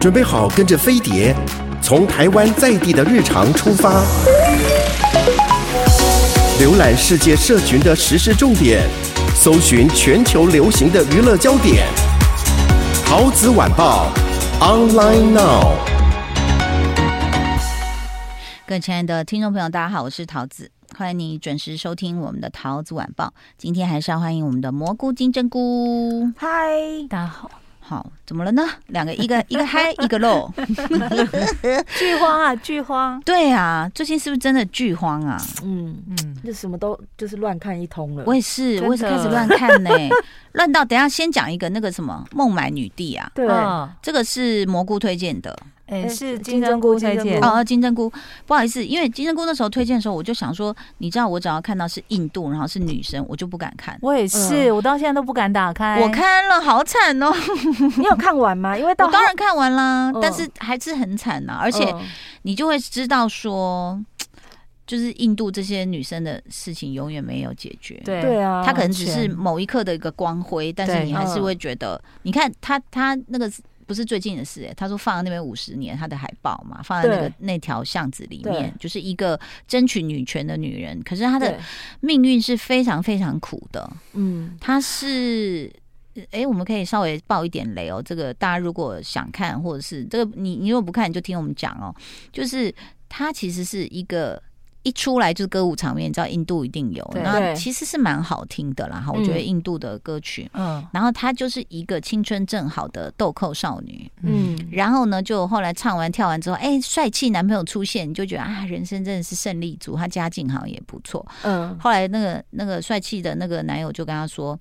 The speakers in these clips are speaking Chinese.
准备好跟着飞碟，从台湾在地的日常出发，浏览世界社群的时事重点，搜寻全球流行的娱乐焦点。桃子晚报，online now。各位亲爱的听众朋友，大家好，我是桃子，欢迎你准时收听我们的桃子晚报。今天还是要欢迎我们的蘑菇金针菇。嗨，大家好。好，怎么了呢？两个，一个 一个嗨，一个漏，剧荒啊，剧荒。对啊，最近是不是真的剧荒啊？嗯嗯，就什么都就是乱看一通了。我也是，我也是开始乱看呢、欸，乱到等一下先讲一个那个什么孟买女帝啊，对，这个是蘑菇推荐的。哎，是金针菇推荐哦，金针菇，不好意思，因为金针菇那时候推荐的时候，我就想说，你知道，我只要看到是印度，然后是女生，我就不敢看。我也是，我到现在都不敢打开。我看了，好惨哦！你有看完吗？因为到我当然看完啦，但是还是很惨呐。而且你就会知道说，就是印度这些女生的事情永远没有解决。对对啊，她可能只是某一刻的一个光辉，但是你还是会觉得，你看她她那个。不是最近的事哎、欸，他说放在那边五十年，他的海报嘛，放在那个那条巷子里面，就是一个争取女权的女人，可是她的命运是非常非常苦的。嗯，她是哎、欸，我们可以稍微爆一点雷哦、喔，这个大家如果想看，或者是这个你你如果不看，你就听我们讲哦、喔，就是她其实是一个。一出来就是歌舞场面，你知道印度一定有，那其实是蛮好听的啦。哈，我觉得印度的歌曲，嗯，然后她就是一个青春正好的豆蔻少女，嗯，然后呢，就后来唱完跳完之后，哎，帅气男朋友出现，你就觉得啊，人生真的是胜利组，她家境好像也不错，嗯。后来那个那个帅气的那个男友就跟她说，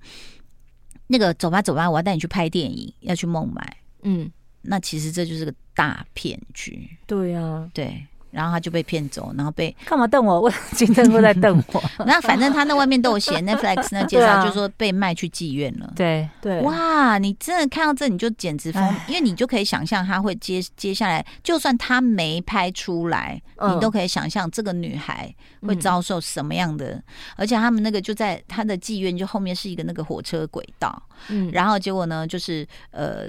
那个走吧走吧，我要带你去拍电影，要去孟买，嗯，那其实这就是个大骗局，对呀，对。然后他就被骗走，然后被干嘛瞪我？我金针菇在瞪我。那反正他那外面都有写，Netflix 那介绍就说被卖去妓院了。对对，哇！你真的看到这你就简直疯，因为你就可以想象他会接接下来，就算他没拍出来，你都可以想象这个女孩会遭受什么样的。而且他们那个就在他的妓院，就后面是一个那个火车轨道。嗯，然后结果呢，就是呃，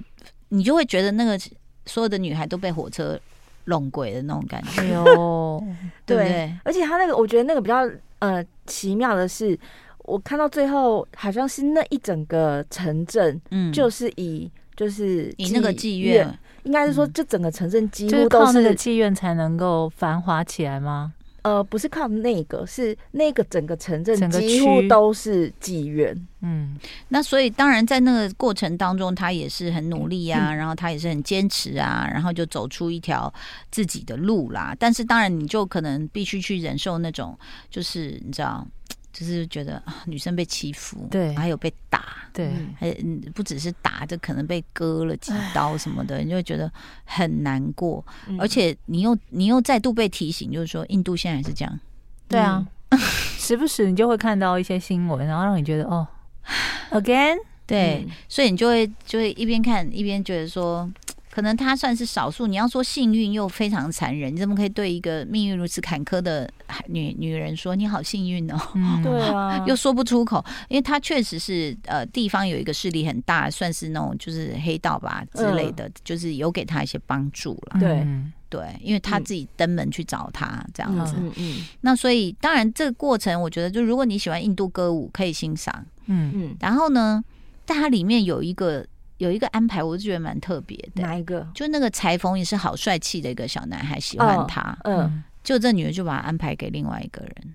你就会觉得那个所有的女孩都被火车。弄鬼的那种感觉。哟，对不对？而且他那个，我觉得那个比较呃奇妙的是，我看到最后好像是那一整个城镇，嗯，就是以就是以那个妓院，应该是说这整个城镇几乎都是那个妓院才能够繁华起来吗？呃，不是靠那个，是那个整个城镇几乎都是妓院。嗯，那所以当然在那个过程当中，他也是很努力啊，嗯、然后他也是很坚持啊，然后就走出一条自己的路啦。但是当然，你就可能必须去忍受那种，就是你知道。就是觉得啊，女生被欺负，对，还有被打，对，还不只是打，就可能被割了几刀什么的，你就会觉得很难过。而且你又你又再度被提醒，就是说印度现在还是这样，对啊，时不时你就会看到一些新闻，然后让你觉得哦，again，对，所以你就会就会一边看一边觉得说。可能她算是少数，你要说幸运又非常残忍，你怎么可以对一个命运如此坎坷的女女人说你好幸运哦？嗯、对啊，又说不出口，因为她确实是呃地方有一个势力很大，算是那种就是黑道吧之类的，嗯、就是有给她一些帮助了。对对，因为他自己登门去找他这样子。嗯嗯。那所以当然这个过程，我觉得就如果你喜欢印度歌舞，可以欣赏。嗯嗯。然后呢，但它里面有一个。有一个安排，我就觉得蛮特别的。哪一个？就那个裁缝也是好帅气的一个小男孩，喜欢他。哦、嗯，就这女的就把他安排给另外一个人，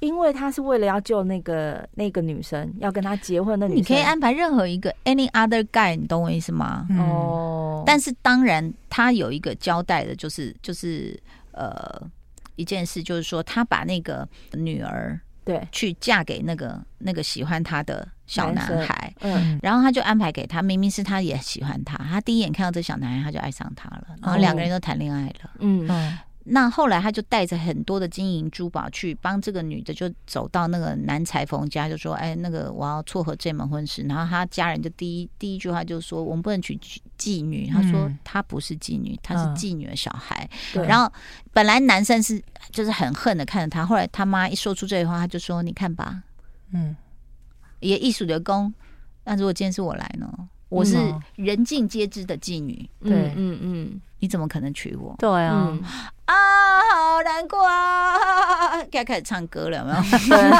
因为他是为了要救那个那个女生，要跟他结婚的女生。你可以安排任何一个 any other guy，你懂我意思吗？哦、嗯。但是当然，他有一个交代的，就是就是呃一件事，就是说他把那个女儿。对，去嫁给那个那个喜欢他的小男孩，嗯，然后他就安排给他，明明是他也喜欢他，他第一眼看到这小男孩，他就爱上他了，然后两个人都谈恋爱了，嗯。嗯。那后来他就带着很多的金银珠宝去帮这个女的，就走到那个男裁缝家，就说：“哎，那个我要撮合这门婚事。”然后他家人就第一第一句话就说：“我们不能娶妓女。”他说：“她不是妓女，她是妓女的小孩。”然后本来男生是就是很恨的看着他，后来他妈一说出这句话，他就说：“你看吧，嗯，也艺术的功。那如果今天是我来呢？我是人尽皆知的妓女。对，嗯嗯，你怎么可能娶我？对啊，啊，好难过啊！该开始唱歌了，有没有？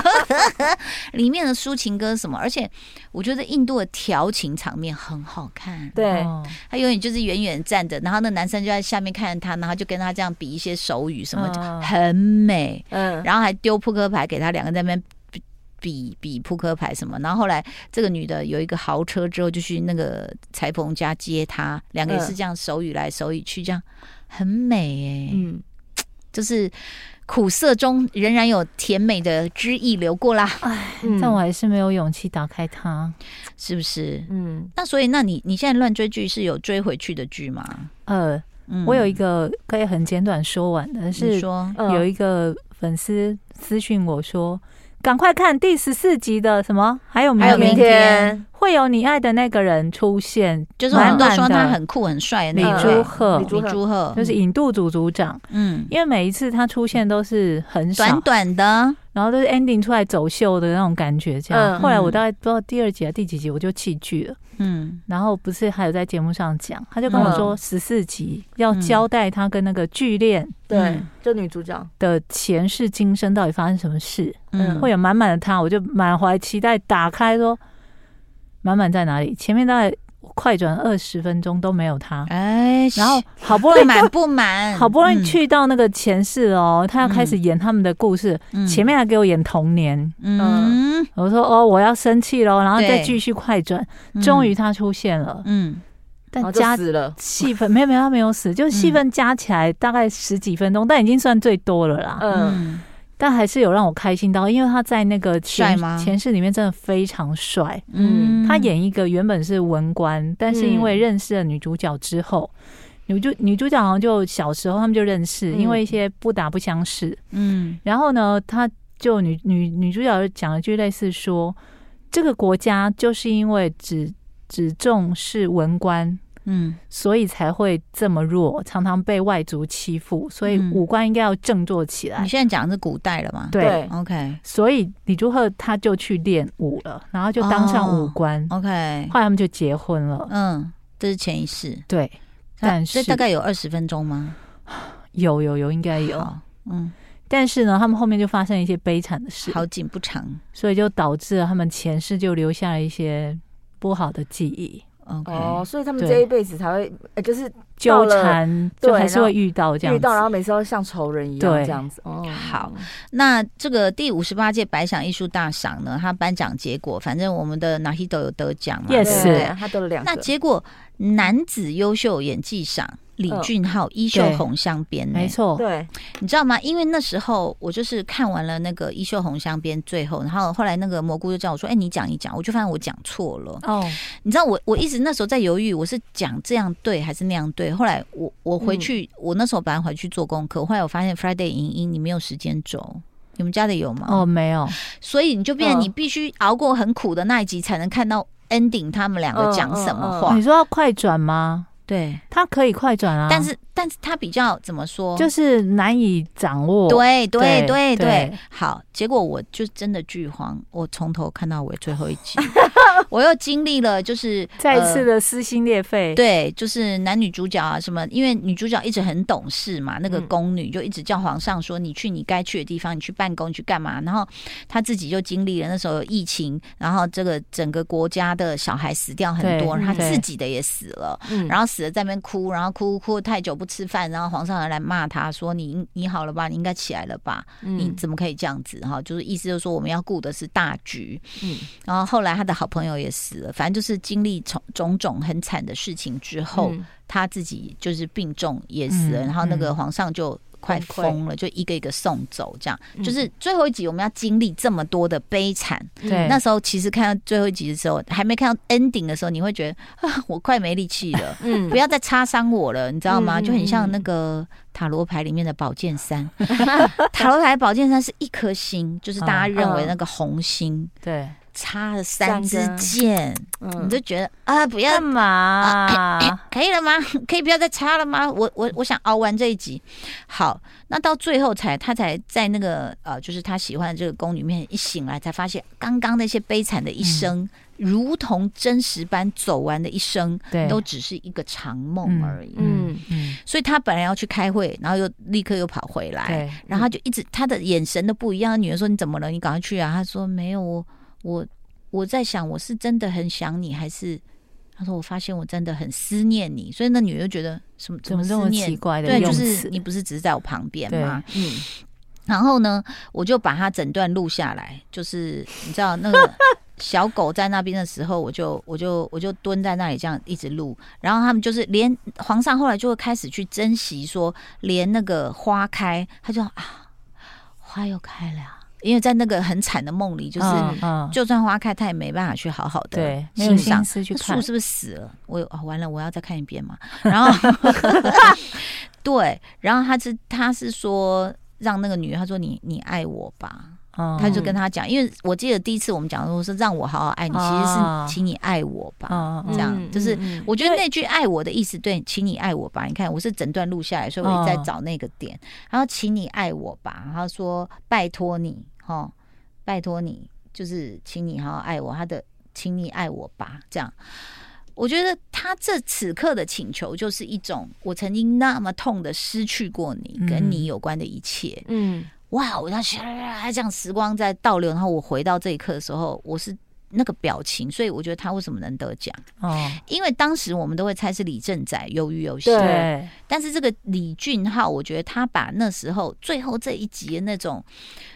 里面的抒情歌什么？而且我觉得印度的调情场面很好看。对，他永远就是远远站着，然后那男生就在下面看着他，然后就跟他这样比一些手语什么，很美。嗯，然后还丢扑克牌给他，两个在那边。比比扑克牌什么，然后后来这个女的有一个豪车之后，就去那个裁缝家接她，两个也是这样手语来手语去，这样很美哎、欸，嗯，就是苦涩中仍然有甜美的汁意流过啦，哎，但我还是没有勇气打开它，是不是？嗯，那所以那你你现在乱追剧是有追回去的剧吗？呃，我有一个可以很简短说完的，是说有一个粉丝私讯我说。赶快看第十四集的什么？还有还有明天。会有你爱的那个人出现，就是很多人说他很酷很帅的李朱赫，李朱赫。就是引渡组组长。嗯，因为每一次他出现都是很短短的。然后都是 ending 出来走秀的那种感觉，这样。嗯、后来我大概不知道第二集还是第几集，我就弃剧了。嗯。然后不是还有在节目上讲，他就跟我说十四集要交代他跟那个剧恋，对，就女主角的前世今生到底发生什么事。嗯。会有满满的他，我就满怀期待打开说，满满在哪里？前面大概。快转二十分钟都没有他，哎，然后好不容易满不满，好不容易去到那个前世哦，他要开始演他们的故事，前面还给我演童年，嗯，我说哦，我要生气喽，然后再继续快转，终于他出现了，嗯，但加死了。戏份没有没有他没有死，就是戏份加起来大概十几分钟，但已经算最多了啦，嗯。但还是有让我开心到，因为他在那个前前世里面真的非常帅。嗯，他演一个原本是文官，但是因为认识了女主角之后，女主女主角好像就小时候他们就认识，因为一些不打不相识。嗯，然后呢，他就女女女主角就讲了句类似说，这个国家就是因为只只重视文官。嗯，所以才会这么弱，常常被外族欺负，所以五官应该要振作起来。你现在讲的是古代了吗？对，OK。所以李朱赫他就去练武了，然后就当上武官。OK，后来他们就结婚了。嗯，这是前一世。对，但是大概有二十分钟吗？有有有，应该有。嗯，但是呢，他们后面就发生一些悲惨的事，好景不长，所以就导致了他们前世就留下了一些不好的记忆。哦，所以他们这一辈子才会，呃，就是纠缠，就还是会遇到这样，遇到，然后每次都像仇人一样对这样子。哦，好，那这个第五十八届百想艺术大赏呢，他颁奖结果，反正我们的 Nahito 有得奖嘛，Yes，对，他得了两个。那结果男子优秀演技赏。李俊浩衣袖红镶边，没错，对，你知道吗？因为那时候我就是看完了那个衣袖红镶边，最后，然后后来那个蘑菇就叫我说：“哎，你讲一讲。”我就发现我讲错了。哦，你知道我我一直那时候在犹豫，我是讲这样对还是那样对？后来我我回去，我那时候本来回去做功课，后来我发现 Friday 影音你没有时间轴，你们家的有吗？哦，没有，所以你就变成你必须熬过很苦的那一集，才能看到 ending 他们两个讲什么话。你说要快转吗？对，它可以快转啊，但是但是它比较怎么说，就是难以掌握。对对对对，好，结果我就真的剧荒，我从头看到尾最后一集，我又经历了就是再次的撕心裂肺。对，就是男女主角啊什么，因为女主角一直很懂事嘛，那个宫女就一直叫皇上说，你去你该去的地方，你去办公，你去干嘛？然后她自己就经历了那时候有疫情，然后这个整个国家的小孩死掉很多，她自己的也死了，然后死了。在那边哭，然后哭哭太久不吃饭，然后皇上还来骂他说：“你你好了吧？你应该起来了吧？嗯、你怎么可以这样子？哈，就是意思就是说我们要顾的是大局。嗯，然后后来他的好朋友也死了，反正就是经历种种种很惨的事情之后，嗯、他自己就是病重也死了，嗯、然后那个皇上就。快疯了，就一个一个送走，这样、嗯、就是最后一集我们要经历这么多的悲惨。对，那时候其实看到最后一集的时候，还没看到 ending 的时候，你会觉得啊，我快没力气了，嗯，不要再擦伤我了，你知道吗？嗯、就很像那个塔罗牌里面的宝剑三，嗯、塔罗牌宝剑三是一颗星，就是大家认为那个红星，嗯、对。插了三支箭，嗯、你就觉得啊，不要干嘛？可以了吗？可以不要再插了吗？我我我想熬完这一集。好，那到最后才他才在那个呃，就是他喜欢的这个宫里面一醒来，才发现刚刚那些悲惨的一生。嗯如同真实般走完的一生，都只是一个长梦而已。嗯嗯，所以他本来要去开会，然后又立刻又跑回来，然后他就一直他的眼神都不一样。女儿说：“你怎么了？你赶快去啊！”他说：“没有，我我我在想，我是真的很想你，还是？”他说：“我发现我真的很思念你。”所以那女的就觉得什么怎么这么奇怪的对，就是你不是只是在我旁边吗？嗯。然后呢，我就把它整段录下来，就是你知道那个 小狗在那边的时候，我就我就我就蹲在那里这样一直录。然后他们就是连皇上后来就会开始去珍惜，说连那个花开，他就啊，花又开了。因为在那个很惨的梦里，就是就算花开，他也没办法去好好的欣赏。树是不是死了？我哦，完了，我要再看一遍嘛。然后 对，然后他是他是说。让那个女的，他说你：“你你爱我吧。嗯”他就跟他讲，因为我记得第一次我们讲的时候是“让我好好爱你”，其实是“请你爱我吧”。嗯、这样就是我觉得那句“爱我”的意思，对，请你爱我吧。你看，我是整段录下来，所以我也在找那个点。然后，请你爱我吧。他说：“拜托你，哈，拜托你，就是请你好好爱我。”他的“请你爱我吧”这样。我觉得他这此刻的请求就是一种，我曾经那么痛的失去过你，跟你有关的一切。嗯，哇！我当时这样时光在倒流，然后我回到这一刻的时候，我是那个表情，所以我觉得他为什么能得奖？哦，因为当时我们都会猜是李正宰鱿鱼游戏，对。但是这个李俊浩，我觉得他把那时候最后这一集的那种，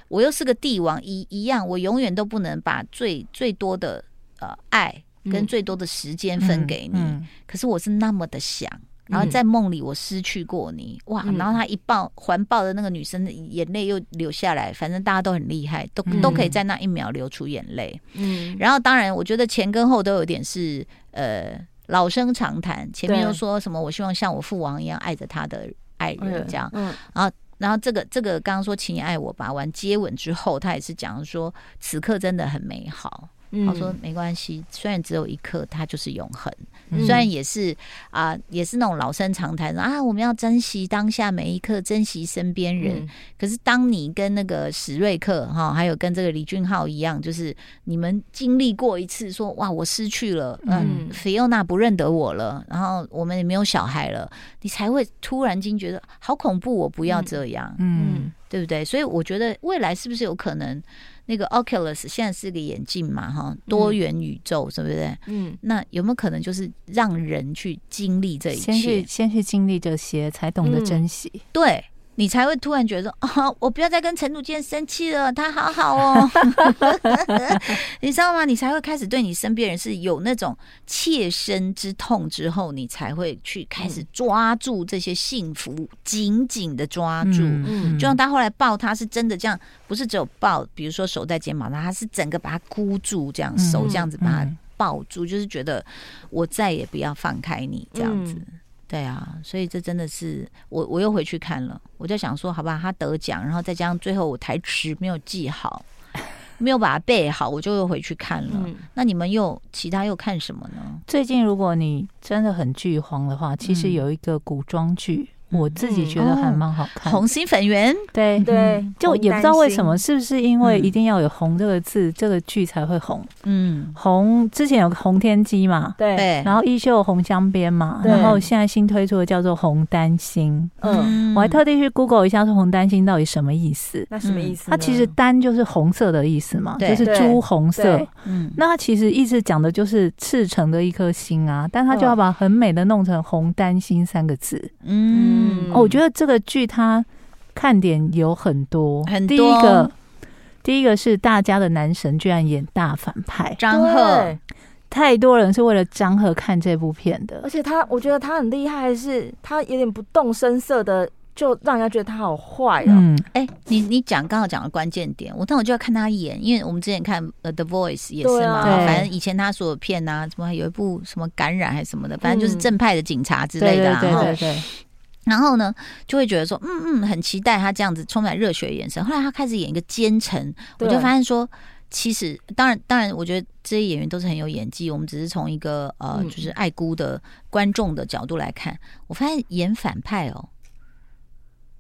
我又是个帝王一一样，我永远都不能把最最多的呃爱。跟最多的时间分给你，嗯嗯、可是我是那么的想，然后在梦里我失去过你，嗯、哇！然后他一抱环抱的那个女生的眼泪又流下来，反正大家都很厉害，都、嗯、都可以在那一秒流出眼泪。嗯，然后当然我觉得前跟后都有点是呃老生常谈，前面又说什么我希望像我父王一样爱着他的爱人这样，嗯，然后然后这个这个刚刚说请你爱我吧，完接吻之后，他也是讲说此刻真的很美好。他说没关系，虽然只有一刻，它就是永恒。虽然也是啊、呃，也是那种老生常谈啊，我们要珍惜当下每一刻，珍惜身边人。嗯、可是当你跟那个史瑞克哈，还有跟这个李俊浩一样，就是你们经历过一次说，说哇，我失去了，嗯，菲欧娜不认得我了，然后我们也没有小孩了，你才会突然间觉得好恐怖，我不要这样，嗯，嗯对不对？所以我觉得未来是不是有可能？那个 Oculus 现在是个眼镜嘛，哈，多元宇宙，是不是？嗯，那有没有可能就是让人去经历这一切，先去先去经历这些，才懂得珍惜？嗯、对。你才会突然觉得啊，我不要再跟陈祖健生气了，他好好哦，你知道吗？你才会开始对你身边人是有那种切身之痛之后，你才会去开始抓住这些幸福，紧紧的抓住。嗯，就像他后来抱他是真的这样，不是只有抱，比如说手在肩膀上，他是整个把他箍住，这样手这样子把他抱住，就是觉得我再也不要放开你这样子。对啊，所以这真的是我，我又回去看了，我就想说，好吧，他得奖，然后再加上最后我台词没有记好，没有把它背好，我就又回去看了。嗯、那你们又其他又看什么呢？最近如果你真的很剧荒的话，其实有一个古装剧。我自己觉得还蛮好看，红心粉圆，对。对，就也不知道为什么，是不是因为一定要有“红”这个字，这个剧才会红？嗯，红之前有个红天机嘛，对，然后衣袖红镶边嘛，然后现在新推出的叫做红丹心，嗯，我还特地去 Google 一下，说红丹心到底什么意思？那什么意思？它其实丹就是红色的意思嘛，就是朱红色。嗯，那它其实意思讲的就是赤诚的一颗心啊，但它就要把很美的弄成红丹心三个字，嗯。嗯，哦，我觉得这个剧它看点有很多，很多。第一个，第一个是大家的男神居然演大反派张赫，太多人是为了张赫看这部片的。而且他，我觉得他很厉害，是他有点不动声色的，就让人家觉得他好坏哦。嗯，哎、欸，你你讲刚好讲的关键点，我但我就要看他演，因为我们之前看呃《The Voice》也是嘛，啊、反正以前他所有片啊，什么有一部什么感染还是什么的，反正就是正派的警察之类的，嗯、对，对，对对对。然后呢，就会觉得说，嗯嗯，很期待他这样子充满热血的眼神。后来他开始演一个奸臣，我就发现说，其实当然当然，我觉得这些演员都是很有演技。我们只是从一个呃，就是爱姑的观众的角度来看，我发现演反派哦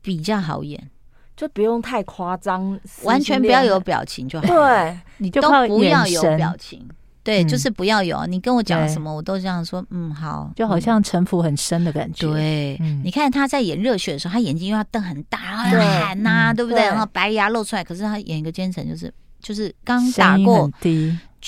比较好演，就不用太夸张，完全不要有表情就好。对，你就都不要有表情。对，就是不要有。你跟我讲什么，我都这样说。嗯，好，就好像城府很深的感觉。对，你看他在演热血的时候，他眼睛又要瞪很大，然后要喊呐，对不对？然后白牙露出来。可是他演一个奸臣，就是就是刚打过。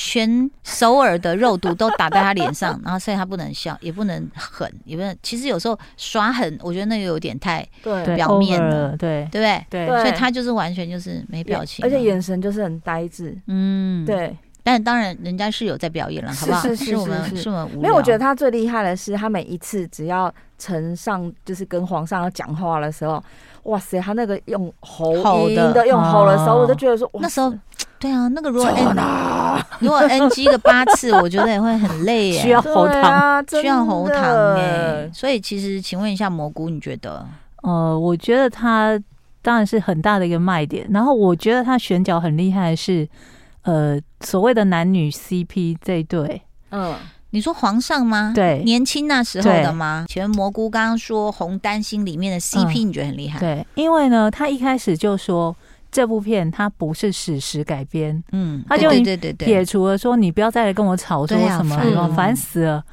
全首尔的肉毒都打在他脸上，然后所以他不能笑，也不能狠，也不能。其实有时候耍狠，我觉得那个有点太表面了，对对不对？对，所以他就是完全就是没表情，而且眼神就是很呆滞。嗯，对。但当然，人家是有在表演了，好不好？是是是，我们是我们无。没有，我觉得他最厉害的是，他每一次只要呈上就是跟皇上要讲话的时候，哇塞，他那个用喉音的用吼的时候，我就觉得说，那时候。对啊，那个如果 N 如果 NG 个八次，我觉得也会很累耶，需要喉糖，需要喉糖哎。所以其实，请问一下蘑菇，你觉得？呃，我觉得他当然是很大的一个卖点。然后我觉得他选角很厉害的是，呃，所谓的男女 CP 这一对。嗯，你说皇上吗？对，年轻那时候的吗？请问蘑菇刚刚说红丹心里面的 CP，你觉得很厉害？对，因为呢，他一开始就说。这部片它不是史实改编，嗯，他就对对对撇除了说，你不要再来跟我吵说什么，烦死了。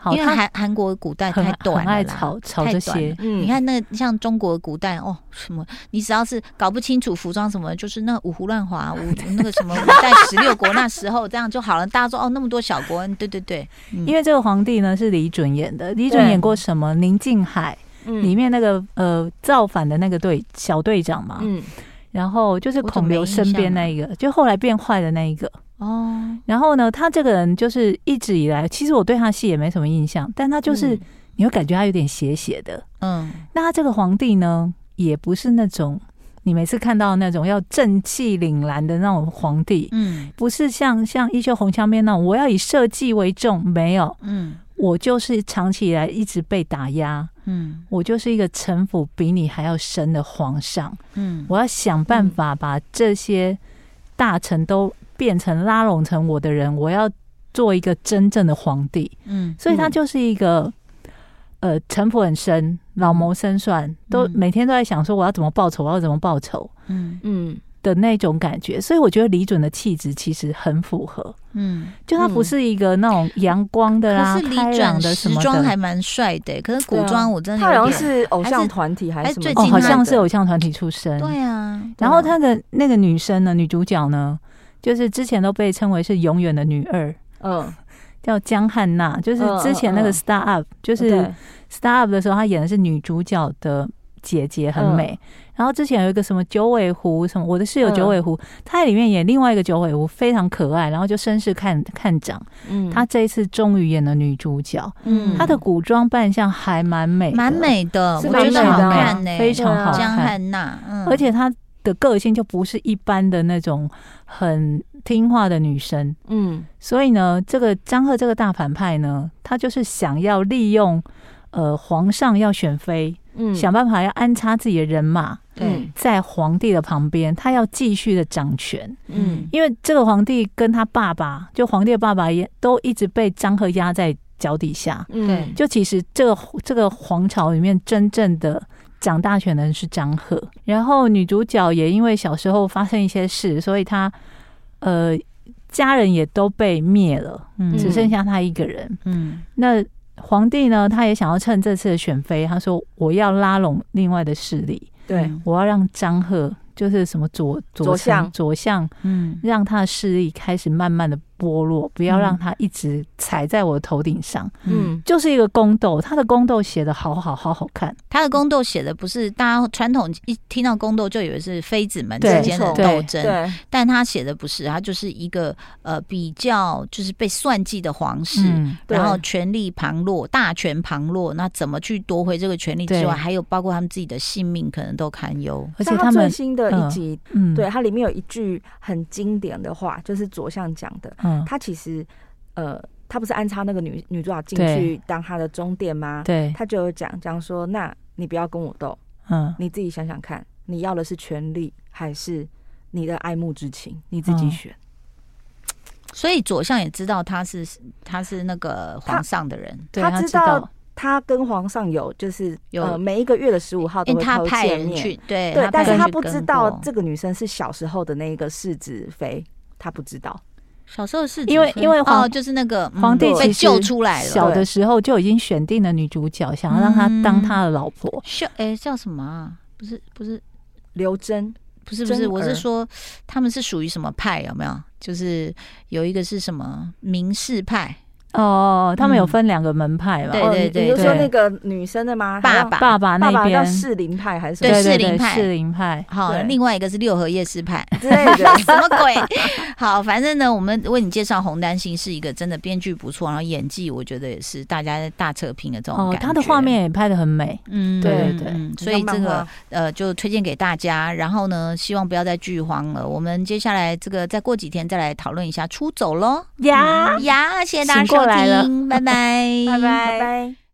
好，因为韩韩国古代太短了，爱吵吵这些。嗯，你看那个像中国古代哦，什么你只要是搞不清楚服装什么，就是那五胡乱华，五 那个什么五代十六国那时候这样就好了。大家说哦，那么多小国，对对对。因为这个皇帝呢是李准演的，李准演过什么？宁静海里面那个呃造反的那个队小队长嘛。嗯。然后就是孔刘身边那一个，就后来变坏的那一个哦。然后呢，他这个人就是一直以来，其实我对他戏也没什么印象，但他就是你会感觉他有点邪邪的。嗯，那他这个皇帝呢，也不是那种你每次看到那种要正气凛然的那种皇帝，嗯，不是像像《一袖红枪面》那种我要以社稷为重，没有，嗯。我就是长期以来一直被打压，嗯，我就是一个城府比你还要深的皇上，嗯，我要想办法把这些大臣都变成拉拢成我的人，我要做一个真正的皇帝，嗯，所以他就是一个，呃，城府很深，老谋深算，都每天都在想说我要怎么报仇，我要怎么报仇，嗯嗯。的那种感觉，所以我觉得李准的气质其实很符合。嗯，就他不是一个那种阳光的啦，开朗的什么的，时装还蛮帅的。可是古装我真的他好像是偶像团体还是什么？哦，好像是偶像团体出身。对啊，然后他的那个女生呢，女主角呢，就是之前都被称为是永远的女二，嗯，叫江汉娜，就是之前那个 Star Up，就是 Star Up 的时候，她演的是女主角的姐姐，很美。然后之前有一个什么九尾狐，什么我的室友九尾狐，她在里面演另外一个九尾狐，非常可爱，然后就绅士看看长。嗯，她这一次终于演了女主角，嗯，她的古装扮相还蛮美，蛮美的，是非常好看呢，非常好看。江汉娜，而且她的个性就不是一般的那种很听话的女生，嗯，所以呢，这个张赫这个大反派呢，他就是想要利用呃皇上要选妃。嗯，想办法要安插自己的人马，对，在皇帝的旁边，他要继续的掌权。嗯，因为这个皇帝跟他爸爸，就皇帝的爸爸也都一直被张赫压在脚底下。嗯，就其实这个这个皇朝里面真正的掌大权的人是张赫。然后女主角也因为小时候发生一些事，所以她呃家人也都被灭了，嗯，只剩下她一个人。嗯，那。皇帝呢，他也想要趁这次的选妃，他说我要拉拢另外的势力，对，我要让张赫就是什么左左相左相，嗯，让他的势力开始慢慢的。剥落，不要让它一直踩在我的头顶上。嗯，就是一个宫斗，他的宫斗写的好好好好看。他的宫斗写的不是大家传统一听到宫斗就以为是妃子们之间的斗争，对，但他写的不是，他就是一个呃比较就是被算计的皇室，嗯、然后权力旁落，大权旁落，那怎么去夺回这个权力之外，还有包括他们自己的性命可能都堪忧。而且他们最新的一集，嗯，对，它里面有一句很经典的话，就是左相讲的。他其实，呃，他不是安插那个女女主角进去当他的中殿吗？对，他就有讲讲说，那你不要跟我斗，嗯，你自己想想看，你要的是权力还是你的爱慕之情？你自己选。嗯、所以左相也知道他是他是那个皇上的人，他，他知道。他跟皇上有就是有、呃、每一个月的十五号都会偷见面，对对，但是他不知道这个女生是小时候的那个世子妃，他不知道。小时候是因为因为哦，就是那个皇帝被救出来了，小的时候就已经选定了女主角，想要让她当他的老婆。哎，叫什么啊？不是不是刘真，不是不是，我是说他们是属于什么派？有没有？就是有一个是什么明士派。哦，他们有分两个门派嘛？对对对，比如说那个女生的吗？爸爸爸爸那边士林派还是对士林派？士林派。好，另外一个是六合夜市派之类的，什么鬼？好，反正呢，我们为你介绍红丹心是一个真的编剧不错，然后演技我觉得也是大家大测评的这种感觉。哦，他的画面也拍的很美。嗯，对对对，所以这个呃就推荐给大家。然后呢，希望不要再剧荒了。我们接下来这个再过几天再来讨论一下出走喽。呀呀，谢谢大家收听。拜拜，拜拜，拜拜。